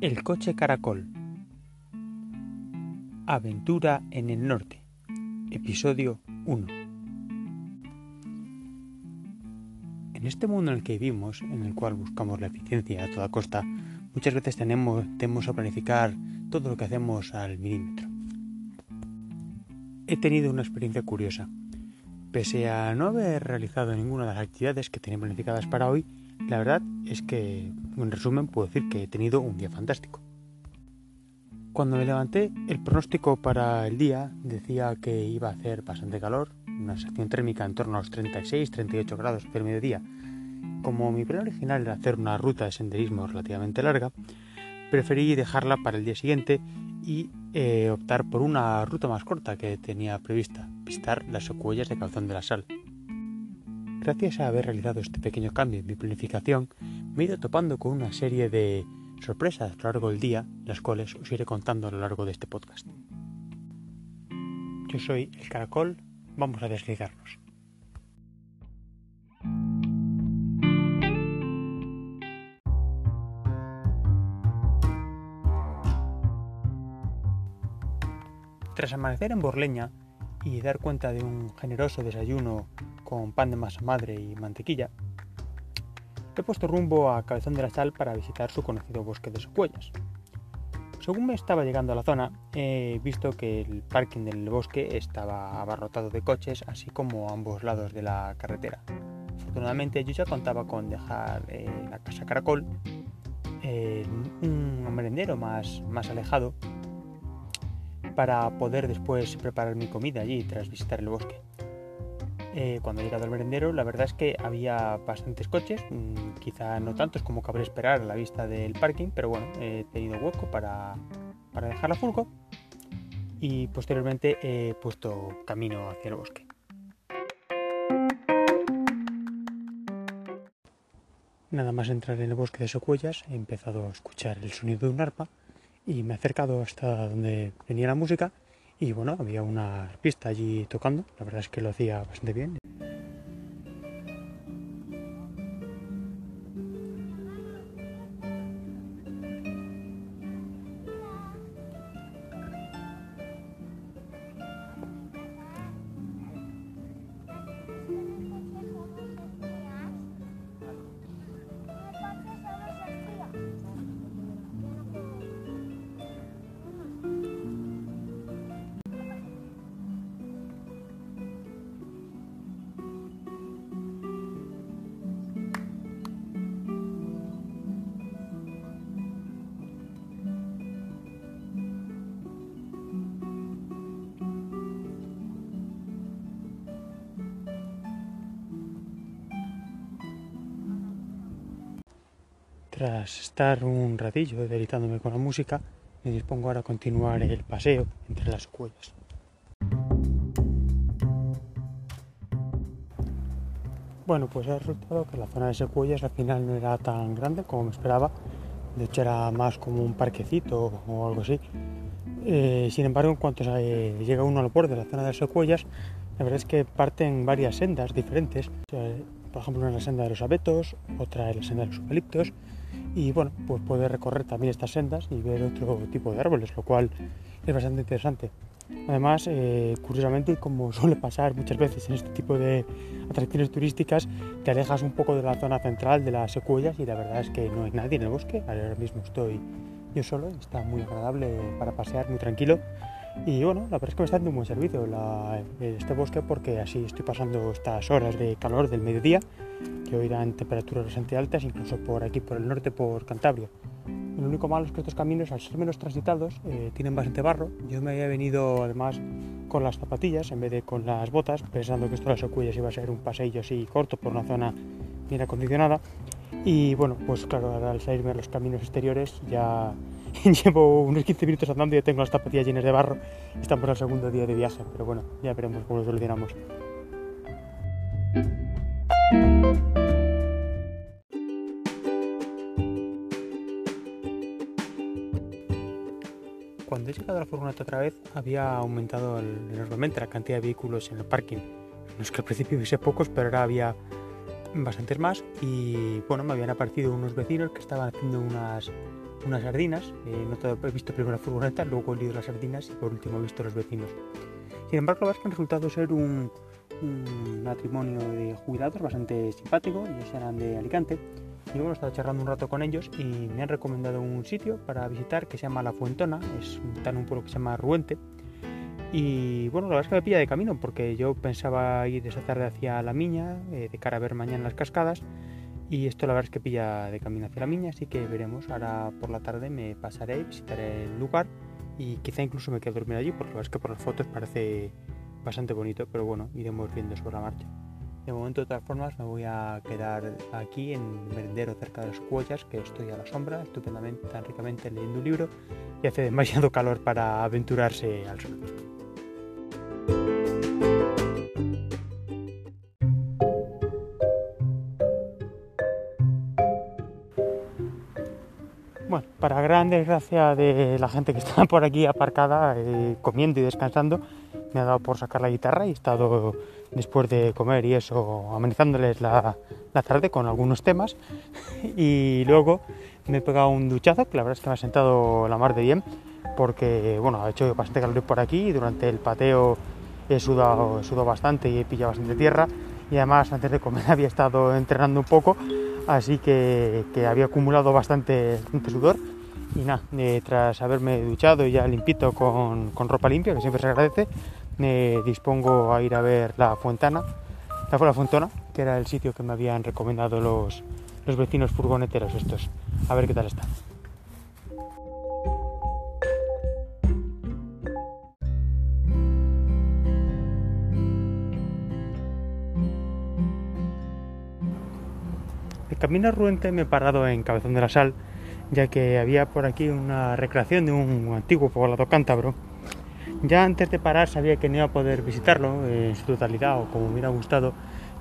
El coche caracol. Aventura en el norte. Episodio 1. En este mundo en el que vivimos, en el cual buscamos la eficiencia a toda costa, muchas veces tenemos, a planificar todo lo que hacemos al milímetro. He tenido una experiencia curiosa. Pese a no haber realizado ninguna de las actividades que tenía planificadas para hoy, la verdad es que, en resumen, puedo decir que he tenido un día fantástico. Cuando me levanté, el pronóstico para el día decía que iba a hacer bastante calor, una sensación térmica en torno a los 36-38 grados el mediodía. Como mi plan original era hacer una ruta de senderismo relativamente larga, preferí dejarla para el día siguiente y eh, optar por una ruta más corta que tenía prevista, visitar las secuellas de Calzón de la Sal. Gracias a haber realizado este pequeño cambio en mi planificación, me he ido topando con una serie de sorpresas a lo largo del día, las cuales os iré contando a lo largo de este podcast. Yo soy el Caracol, vamos a desligarnos. Tras amanecer en Borleña y dar cuenta de un generoso desayuno con pan de masa madre y mantequilla, he puesto rumbo a Cabezón de la Sal para visitar su conocido bosque de secuellas. Según me estaba llegando a la zona, he visto que el parking del bosque estaba abarrotado de coches, así como ambos lados de la carretera. Afortunadamente yo ya contaba con dejar eh, la casa Caracol en un merendero más, más alejado para poder después preparar mi comida allí tras visitar el bosque. Eh, cuando he llegado al merendero, la verdad es que había bastantes coches, mmm, quizá no tantos como cabría esperar a la vista del parking, pero bueno, he tenido hueco para, para dejar la furgo y posteriormente he puesto camino hacia el bosque. Nada más entrar en el bosque de Socuellas, he empezado a escuchar el sonido de un arpa y me he acercado hasta donde venía la música y bueno, había una pista allí tocando, la verdad es que lo hacía bastante bien. Tras estar un ratillo deleitándome con la música, me dispongo ahora a continuar el paseo entre las cuellas. Bueno, pues ha resultado que la zona de secuellas al final no era tan grande como me esperaba. De hecho, era más como un parquecito o algo así. Eh, sin embargo, en cuanto llega uno al borde de la zona de secuellas, la verdad es que parten varias sendas diferentes. Por ejemplo, una es la senda de los abetos, otra es la senda de los eucaliptos, y bueno, pues puede recorrer también estas sendas y ver otro tipo de árboles, lo cual es bastante interesante. Además, eh, curiosamente, como suele pasar muchas veces en este tipo de atracciones turísticas, te alejas un poco de la zona central de las secuellas y la verdad es que no hay nadie en el bosque. Ahora mismo estoy yo solo, está muy agradable para pasear, muy tranquilo. Y bueno, la verdad es que me está dando un buen servicio la, este bosque porque así estoy pasando estas horas de calor del mediodía, que hoy dan temperaturas bastante altas, incluso por aquí, por el norte, por Cantabria. Lo único malo es que estos caminos, al ser menos transitados, eh, tienen bastante barro. Yo me había venido además con las zapatillas en vez de con las botas, pensando que esto de las secuellas iba a ser un paseillo así corto por una zona bien acondicionada. Y bueno, pues claro, al salirme a los caminos exteriores ya llevo unos 15 minutos andando y ya tengo las zapatillas llenas de barro. Estamos al segundo día de viaje, pero bueno, ya veremos cómo lo solucionamos. Cuando he llegado a la furgoneta otra vez, había aumentado enormemente la cantidad de vehículos en el parking. No es que al principio hubiese pocos, pero ahora había bastantes más y bueno, me habían aparecido unos vecinos que estaban haciendo unas unas sardinas. Eh, no he visto primero la furgoneta, luego he leído las sardinas y por último he visto los vecinos. Sin embargo, la verdad que han resultado ser un, matrimonio de jubilados bastante simpático, ellos eran de Alicante. Y luego he estado charlando un rato con ellos y me han recomendado un sitio para visitar que se llama La Fuentona, es, está en un pueblo que se llama Ruente. Y bueno, la verdad es que me pilla de camino porque yo pensaba ir esa tarde hacia La Miña, eh, de cara a ver mañana las cascadas, y esto la verdad es que pilla de camino hacia La Miña, así que veremos. Ahora por la tarde me pasaré, visitaré el lugar y quizá incluso me quede a dormir allí porque la verdad es que por las fotos parece bastante bonito, pero bueno, iremos viendo sobre la marcha. De momento, de todas formas, me voy a quedar aquí en el merendero cerca de las cuellas, que estoy a la sombra, estupendamente, tan ricamente leyendo un libro y hace demasiado calor para aventurarse al sol. Para gran desgracia de la gente que está por aquí aparcada, eh, comiendo y descansando, me ha dado por sacar la guitarra y he estado después de comer y eso amenizándoles la, tarde con algunos temas. Y luego me he pegado un duchazo que la verdad es que me ha sentado la mar de bien porque bueno ha hecho bastante calor por aquí y durante el pateo he sudado, he sudado bastante y he pillado bastante tierra. Y además antes de comer había estado entrenando un poco así que, había acumulado bastante, sudor y nada, eh, tras haberme duchado y ya limpito con, ropa limpia que siempre se agradece me dispongo a ir a ver la Fuentana, la, la Fuentona, que era el sitio que me habían recomendado los, los vecinos furgoneteros estos. A ver qué tal está. Camino ruente me he parado en Cabezón de la Sal, ya que había por aquí una recreación de un antiguo poblado cántabro ya antes de parar sabía que no iba a poder visitarlo en su totalidad o como me hubiera gustado,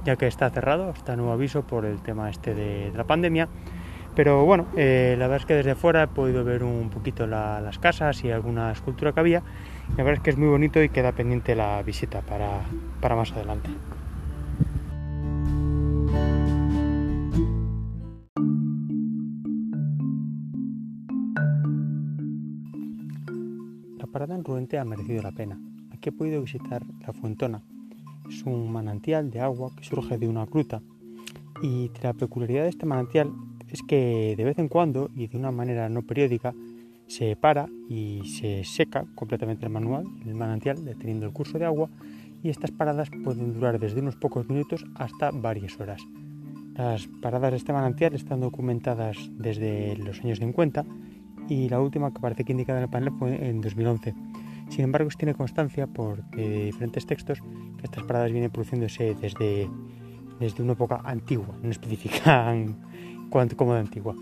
ya que está cerrado, está nuevo aviso por el tema este de, la pandemia. Pero bueno, eh, la verdad es que desde fuera he podido ver un poquito las casas y alguna escultura que había. la verdad es que es muy bonito y queda pendiente la visita para, para más adelante. Parada en Ruente ha merecido la pena. Aquí he podido visitar la Fuentona. Es un manantial de agua que surge de una gruta y la peculiaridad de este manantial es que de vez en cuando y de una manera no periódica se para y se seca completamente el manual, el manantial, deteniendo el curso de agua y estas paradas pueden durar desde unos pocos minutos hasta varias horas. Las paradas de este manantial están documentadas desde los años 50 y la última que parece que indicada en el panel fue en 2011. Sin embargo, se tiene constancia por diferentes textos que estas paradas vienen produciéndose desde, desde una época antigua, no especifican cuánto como de antigua.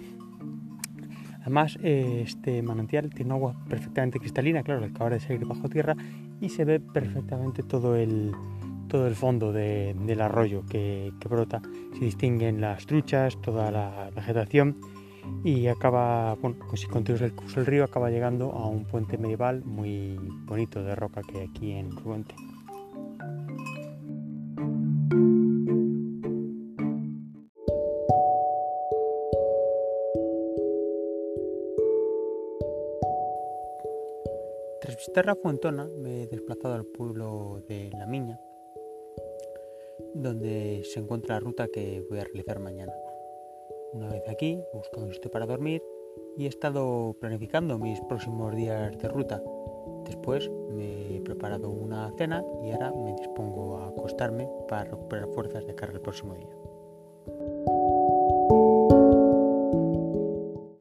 Además, este manantial tiene agua perfectamente cristalina, claro, que acaba de salir bajo tierra y se ve perfectamente todo el, todo el fondo del arroyo que, que brota. Se distinguen las truchas, toda la vegetación y acaba, bueno, pues si continúas el curso del río, acaba llegando a un puente medieval muy bonito de roca que hay aquí en Ruente. Tras visitar la Fuentona, me he desplazado al pueblo de La Miña, donde se encuentra la ruta que voy a realizar mañana. Una vez aquí, he buscado un sitio para dormir y he estado planificando mis próximos días de ruta. Después me he preparado una cena y ahora me dispongo a acostarme para recuperar fuerzas de cara al próximo día.